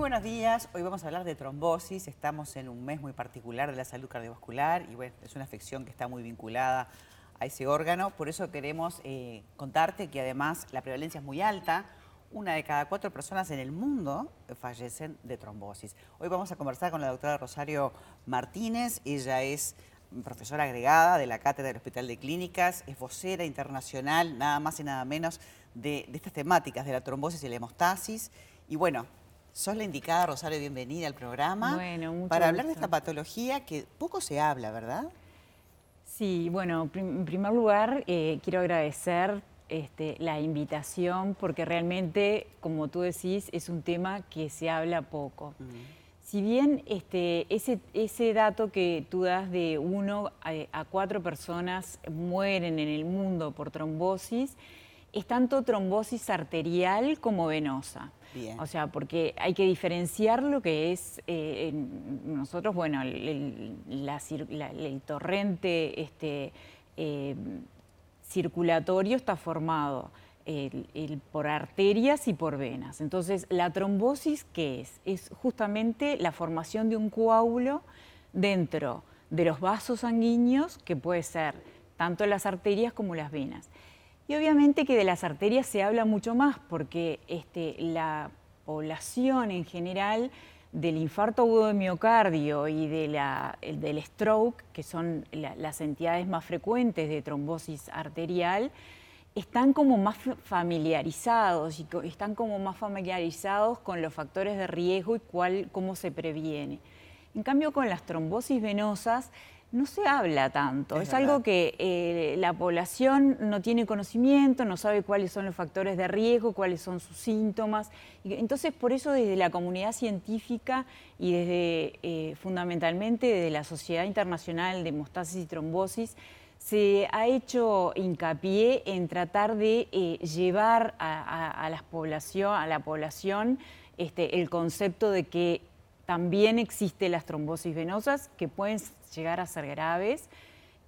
buenos días. Hoy vamos a hablar de trombosis. Estamos en un mes muy particular de la salud cardiovascular y bueno, es una afección que está muy vinculada a ese órgano. Por eso queremos eh, contarte que además la prevalencia es muy alta. Una de cada cuatro personas en el mundo fallecen de trombosis. Hoy vamos a conversar con la doctora Rosario Martínez. Ella es profesora agregada de la Cátedra del Hospital de Clínicas, es vocera internacional, nada más y nada menos, de, de estas temáticas de la trombosis y la hemostasis. Y bueno, sos la indicada, Rosario, bienvenida al programa. Bueno, mucho Para hablar de esta patología que poco se habla, ¿verdad? Sí, bueno, prim- en primer lugar eh, quiero agradecer este, la invitación porque realmente, como tú decís, es un tema que se habla poco. Si bien este, ese, ese dato que tú das de uno a, a cuatro personas mueren en el mundo por trombosis, es tanto trombosis arterial como venosa. Bien. O sea, porque hay que diferenciar lo que es eh, en- nosotros, bueno, el, el- la cir- la- el torrente este, eh, circulatorio está formado el- por arterias y por venas. Entonces, la trombosis, ¿qué es? Es justamente la formación de un coágulo dentro de los vasos sanguíneos, que puede ser tanto las arterias como las venas. Y obviamente que de las arterias se habla mucho más porque este, la población en general del infarto agudo de miocardio y de la- el del stroke, que son la- las entidades más frecuentes de trombosis arterial, están como más fa- familiarizados y están como más familiarizados con los factores de riesgo y cuál, cómo se previene. En cambio, con las trombosis venosas no se habla tanto. Es Es, algo que eh, la población no tiene conocimiento, no sabe cuáles son los factores de riesgo, cuáles son sus síntomas. Entonces, por eso desde la comunidad científica y desde eh, fundamentalmente desde la Sociedad Internacional de Hemostasis y Trombosis, se ha hecho hincapié en tratar de eh, llevar a, a- a las población, a la población este, el concepto de que también existen las trombosis venosas que pueden llegar a ser graves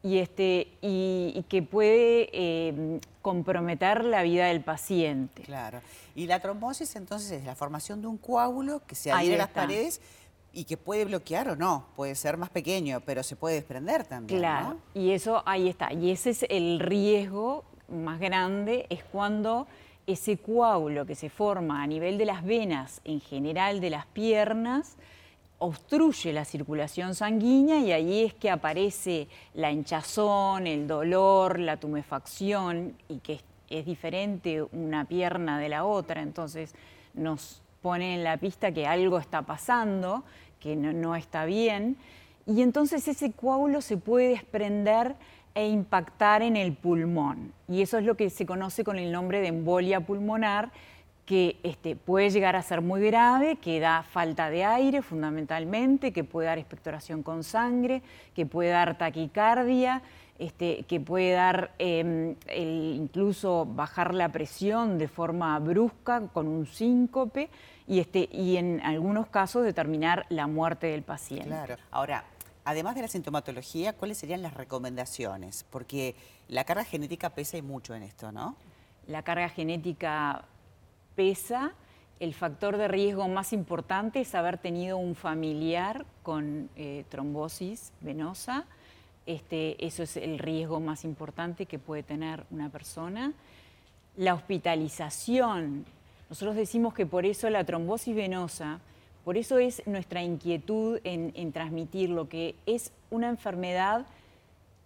y, este, y, y que puede eh, comprometer la vida del paciente. Claro. Y la trombosis entonces es la formación de un coágulo que se adhiere a las paredes y que puede bloquear o no. Puede ser más pequeño, pero se puede desprender también. Claro, ¿no? y eso ahí está. Y ese es el riesgo más grande, es cuando ese coágulo que se forma a nivel de las venas, en general de las piernas, obstruye la circulación sanguínea y ahí es que aparece la hinchazón, el dolor, la tumefacción y que es, diferente una pierna de la otra, entonces nos pone en la pista que algo está pasando, que no, no está bien, y entonces ese coágulo se puede desprender e impactar en el pulmón. Y eso es lo que se conoce con el nombre de embolia pulmonar, que este, puede llegar a ser muy grave, que da falta de aire fundamentalmente, que puede dar expectoración con sangre, que puede dar taquicardia, este, que puede dar el- incluso bajar la presión de forma brusca con un síncope y, este, y en algunos casos determinar la muerte del paciente. Claro. Ahora, además de la sintomatología, ¿cuáles serían las recomendaciones? Porque la carga genética pesa y mucho en esto, ¿no? La carga genética pesa. El factor de riesgo más importante es haber tenido un familiar con eh, trombosis venosa. Este, eso es el riesgo más importante que puede tener una persona. La hospitalización. Nosotros decimos que por eso la trombosis venosa, por eso es nuestra inquietud en, en transmitir lo que es una enfermedad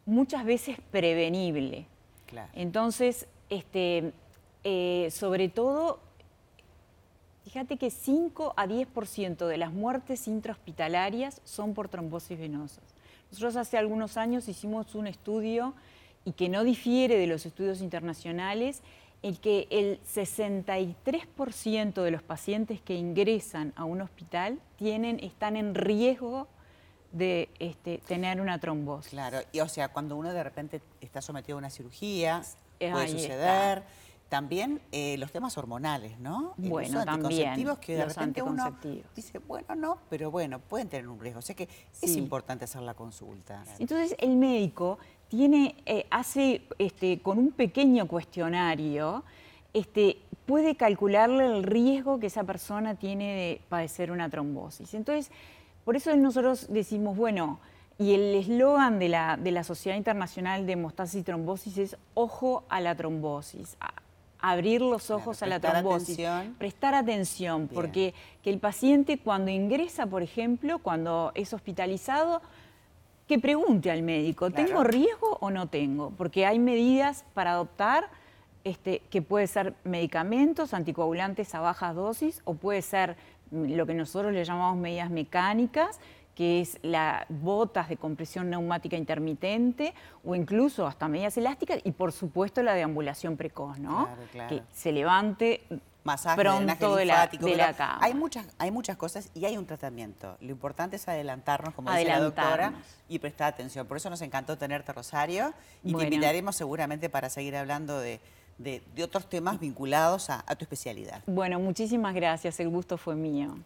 muchas veces prevenible. Claro. Entonces, este, eh, sobre todo, fíjate que 5 a 10% de las muertes intrahospitalarias son por trombosis venosas. Nosotros hace algunos años hicimos un estudio y que no difiere de los estudios internacionales, en que el 63% de los pacientes que ingresan a un hospital tienen, están en riesgo de este, tener una trombosis. Claro, y o sea, cuando uno de repente está sometido a una cirugía, Eh, puede suceder. También eh, los temas hormonales, ¿no? El Bueno, uso de también, anticonceptivos que de los repente uno dice, bueno, no, pero bueno, pueden tener un riesgo. O sea que es importante hacer la consulta. Entonces el médico tiene, eh, hace este, con un pequeño cuestionario, este, puede calcularle el riesgo que esa persona tiene de padecer una trombosis. Entonces, por eso nosotros decimos, bueno, y el eslogan de la, de la Sociedad Internacional de Hemostasis y Trombosis es ojo a la trombosis, abrir los ojos a la trombosis, prestar atención, porque que el paciente cuando ingresa, por ejemplo, cuando es hospitalizado, que pregunte al médico, ¿tengo riesgo o no tengo? Porque hay medidas para adoptar este, que puede ser medicamentos, anticoagulantes a bajas dosis, o puede ser lo que nosotros le llamamos medidas mecánicas, que es las botas de compresión neumática intermitente o incluso hasta medidas elásticas y por supuesto la deambulación precoz, ¿no? Que se levante Masaje, pronto de la, de la cama. Hay muchas, hay muchas cosas y hay un tratamiento. Lo importante es adelantarnos, como dice la doctora, y prestar atención. Por eso nos encantó tenerte, Rosario, y te invitaremos seguramente para seguir hablando de, otros temas vinculados a, a, tu especialidad. Bueno, muchísimas gracias. El gusto fue mío.